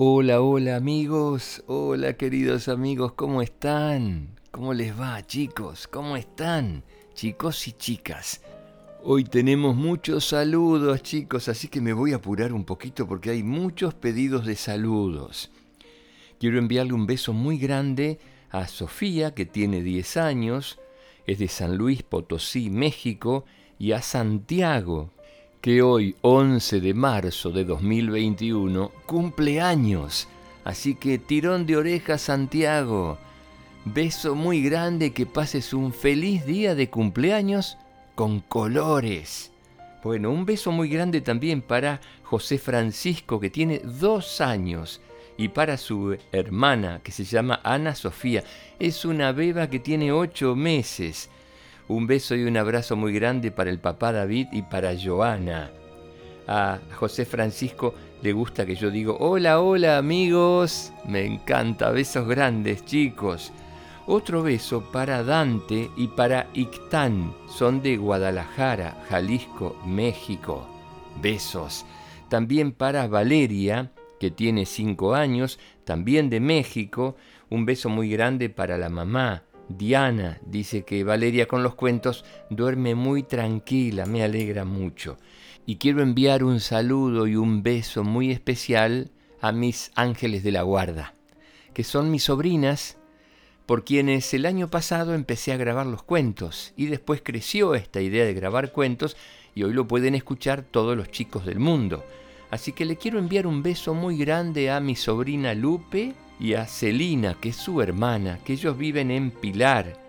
Hola, hola amigos, hola queridos amigos, ¿cómo están? ¿Cómo les va chicos? ¿Cómo están? Chicos y chicas. Hoy tenemos muchos saludos chicos, así que me voy a apurar un poquito porque hay muchos pedidos de saludos. Quiero enviarle un beso muy grande a Sofía, que tiene 10 años, es de San Luis Potosí, México, y a Santiago, que hoy, 11 de marzo de 2021, cumple años. Así que tirón de orejas, Santiago. Beso muy grande, que pases un feliz día de cumpleaños con colores. Bueno, un beso muy grande también para José Francisco, que tiene dos años, y para su hermana, que se llama Ana Sofía. Es una beba que tiene ocho meses. Un beso y un abrazo muy grande para el papá David y para Joana. A José Francisco le gusta que yo digo, hola, hola amigos. Me encanta, besos grandes chicos. Otro beso para Dante y para Ictán. Son de Guadalajara, Jalisco, México. Besos. También para Valeria, que tiene cinco años, también de México. Un beso muy grande para la mamá. Diana dice que Valeria con los cuentos duerme muy tranquila, me alegra mucho. Y quiero enviar un saludo y un beso muy especial a mis ángeles de la guarda, que son mis sobrinas, por quienes el año pasado empecé a grabar los cuentos y después creció esta idea de grabar cuentos y hoy lo pueden escuchar todos los chicos del mundo. Así que le quiero enviar un beso muy grande a mi sobrina Lupe, y a Celina, que es su hermana, que ellos viven en Pilar,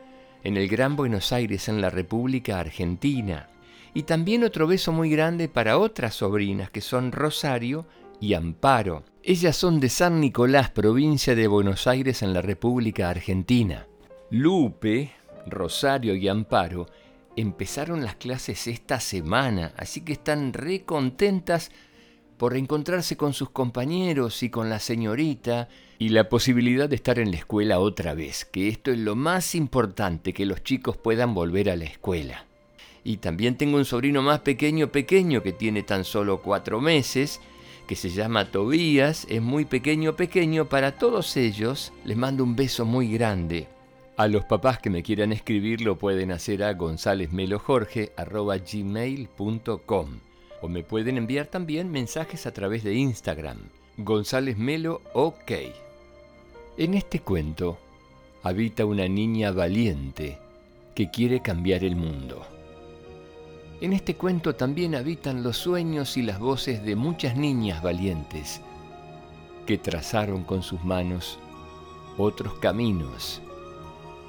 en el Gran Buenos Aires, en la República Argentina. Y también otro beso muy grande para otras sobrinas, que son Rosario y Amparo. Ellas son de San Nicolás, provincia de Buenos Aires, en la República Argentina. Lupe, Rosario y Amparo empezaron las clases esta semana, así que están re contentas por reencontrarse con sus compañeros y con la señorita y la posibilidad de estar en la escuela otra vez, que esto es lo más importante, que los chicos puedan volver a la escuela. Y también tengo un sobrino más pequeño, pequeño, que tiene tan solo cuatro meses, que se llama Tobías, es muy pequeño, pequeño. Para todos ellos les mando un beso muy grande. A los papás que me quieran escribir lo pueden hacer a gonzalezmelojorge.gmail.com o me pueden enviar también mensajes a través de Instagram. González Melo OK. En este cuento habita una niña valiente que quiere cambiar el mundo. En este cuento también habitan los sueños y las voces de muchas niñas valientes que trazaron con sus manos otros caminos,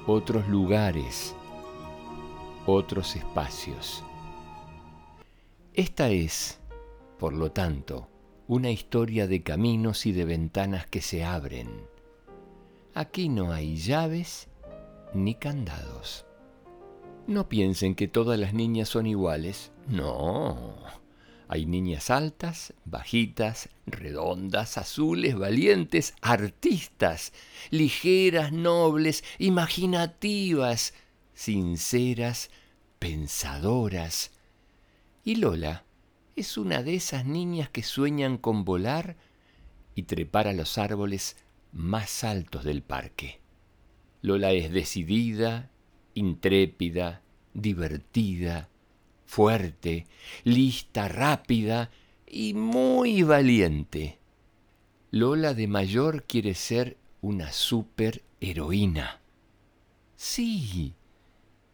otros lugares, otros espacios. Esta es, por lo tanto, una historia de caminos y de ventanas que se abren Aquí no hay llaves ni candados. No piensen que todas las niñas son iguales. No. Hay niñas altas, bajitas, redondas, azules, valientes, artistas, ligeras, nobles, imaginativas, sinceras, pensadoras. Y Lola es una de esas niñas que sueñan con volar y trepar a los árboles más altos del parque. Lola es decidida, intrépida, divertida, fuerte, lista, rápida y muy valiente. Lola de mayor quiere ser una superheroína. Sí,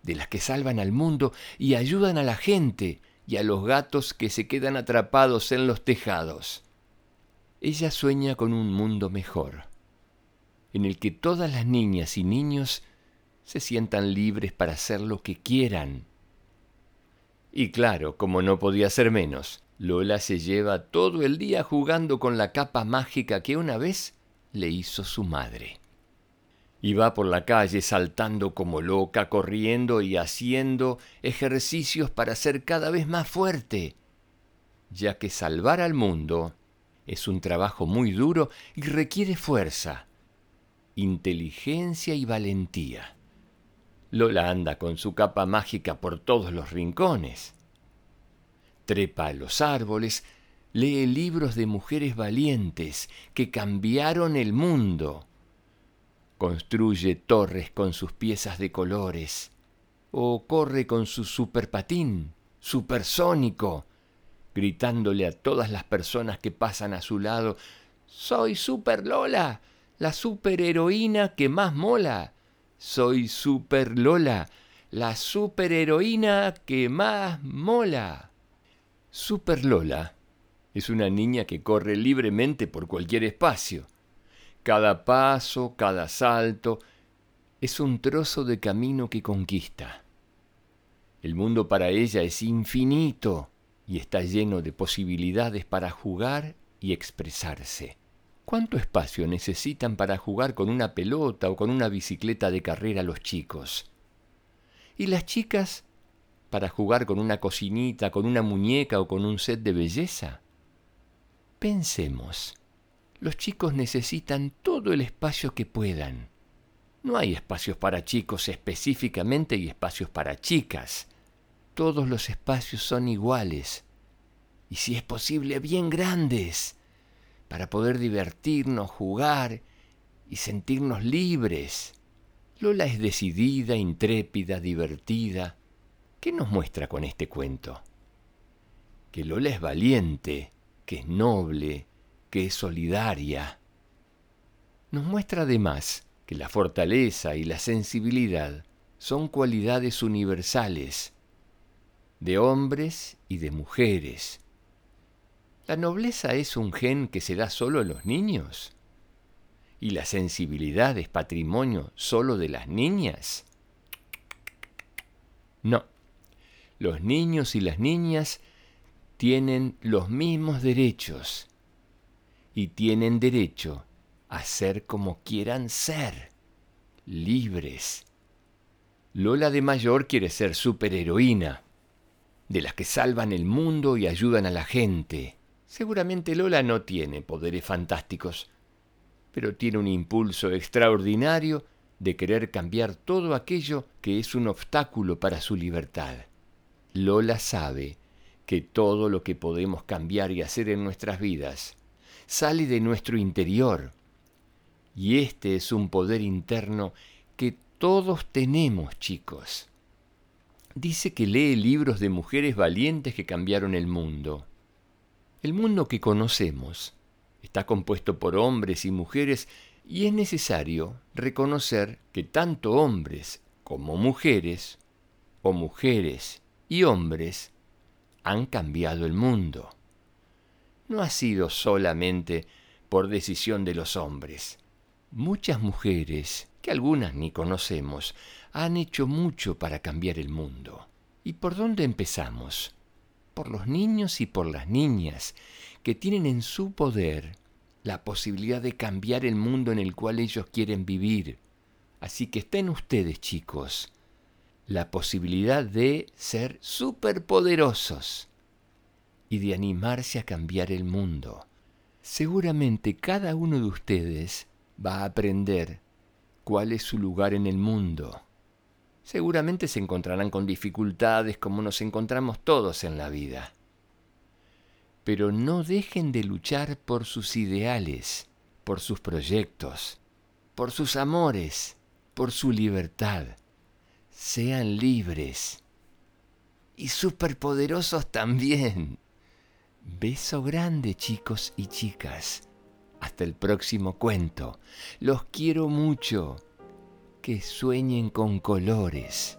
de las que salvan al mundo y ayudan a la gente y a los gatos que se quedan atrapados en los tejados. Ella sueña con un mundo mejor en el que todas las niñas y niños se sientan libres para hacer lo que quieran. Y claro, como no podía ser menos, Lola se lleva todo el día jugando con la capa mágica que una vez le hizo su madre. Y va por la calle saltando como loca, corriendo y haciendo ejercicios para ser cada vez más fuerte, ya que salvar al mundo es un trabajo muy duro y requiere fuerza inteligencia y valentía. Lola anda con su capa mágica por todos los rincones. Trepa a los árboles, lee libros de mujeres valientes que cambiaron el mundo. Construye torres con sus piezas de colores o corre con su superpatín supersónico, gritándole a todas las personas que pasan a su lado, Soy Super Lola, la superheroína que más mola. Soy Super Lola, la superheroína que más mola. Super Lola es una niña que corre libremente por cualquier espacio. Cada paso, cada salto, es un trozo de camino que conquista. El mundo para ella es infinito y está lleno de posibilidades para jugar y expresarse. ¿Cuánto espacio necesitan para jugar con una pelota o con una bicicleta de carrera los chicos? ¿Y las chicas para jugar con una cocinita, con una muñeca o con un set de belleza? Pensemos, los chicos necesitan todo el espacio que puedan. No hay espacios para chicos específicamente y espacios para chicas. Todos los espacios son iguales y si es posible bien grandes para poder divertirnos, jugar y sentirnos libres. Lola es decidida, intrépida, divertida. ¿Qué nos muestra con este cuento? Que Lola es valiente, que es noble, que es solidaria. Nos muestra además que la fortaleza y la sensibilidad son cualidades universales de hombres y de mujeres. ¿La nobleza es un gen que se da solo a los niños? ¿Y la sensibilidad es patrimonio solo de las niñas? No. Los niños y las niñas tienen los mismos derechos y tienen derecho a ser como quieran ser, libres. Lola de mayor quiere ser superheroína, de las que salvan el mundo y ayudan a la gente. Seguramente Lola no tiene poderes fantásticos, pero tiene un impulso extraordinario de querer cambiar todo aquello que es un obstáculo para su libertad. Lola sabe que todo lo que podemos cambiar y hacer en nuestras vidas sale de nuestro interior. Y este es un poder interno que todos tenemos, chicos. Dice que lee libros de mujeres valientes que cambiaron el mundo. El mundo que conocemos está compuesto por hombres y mujeres y es necesario reconocer que tanto hombres como mujeres, o mujeres y hombres, han cambiado el mundo no ha sido solamente por decisión de los hombres. Muchas mujeres, que algunas ni conocemos, han hecho mucho para cambiar el mundo. ¿Y por dónde empezamos? Por los niños y por las niñas, que tienen en su poder la posibilidad de cambiar el mundo en el cual ellos quieren vivir. Así que estén ustedes, chicos, la posibilidad de ser superpoderosos y de animarse a cambiar el mundo. Seguramente cada uno de ustedes va a aprender cuál es su lugar en el mundo. Seguramente se encontrarán con dificultades como nos encontramos todos en la vida. Pero no dejen de luchar por sus ideales, por sus proyectos, por sus amores, por su libertad. Sean libres. Y superpoderosos también. Beso grande chicos y chicas. Hasta el próximo cuento. Los quiero mucho. Que sueñen con colores.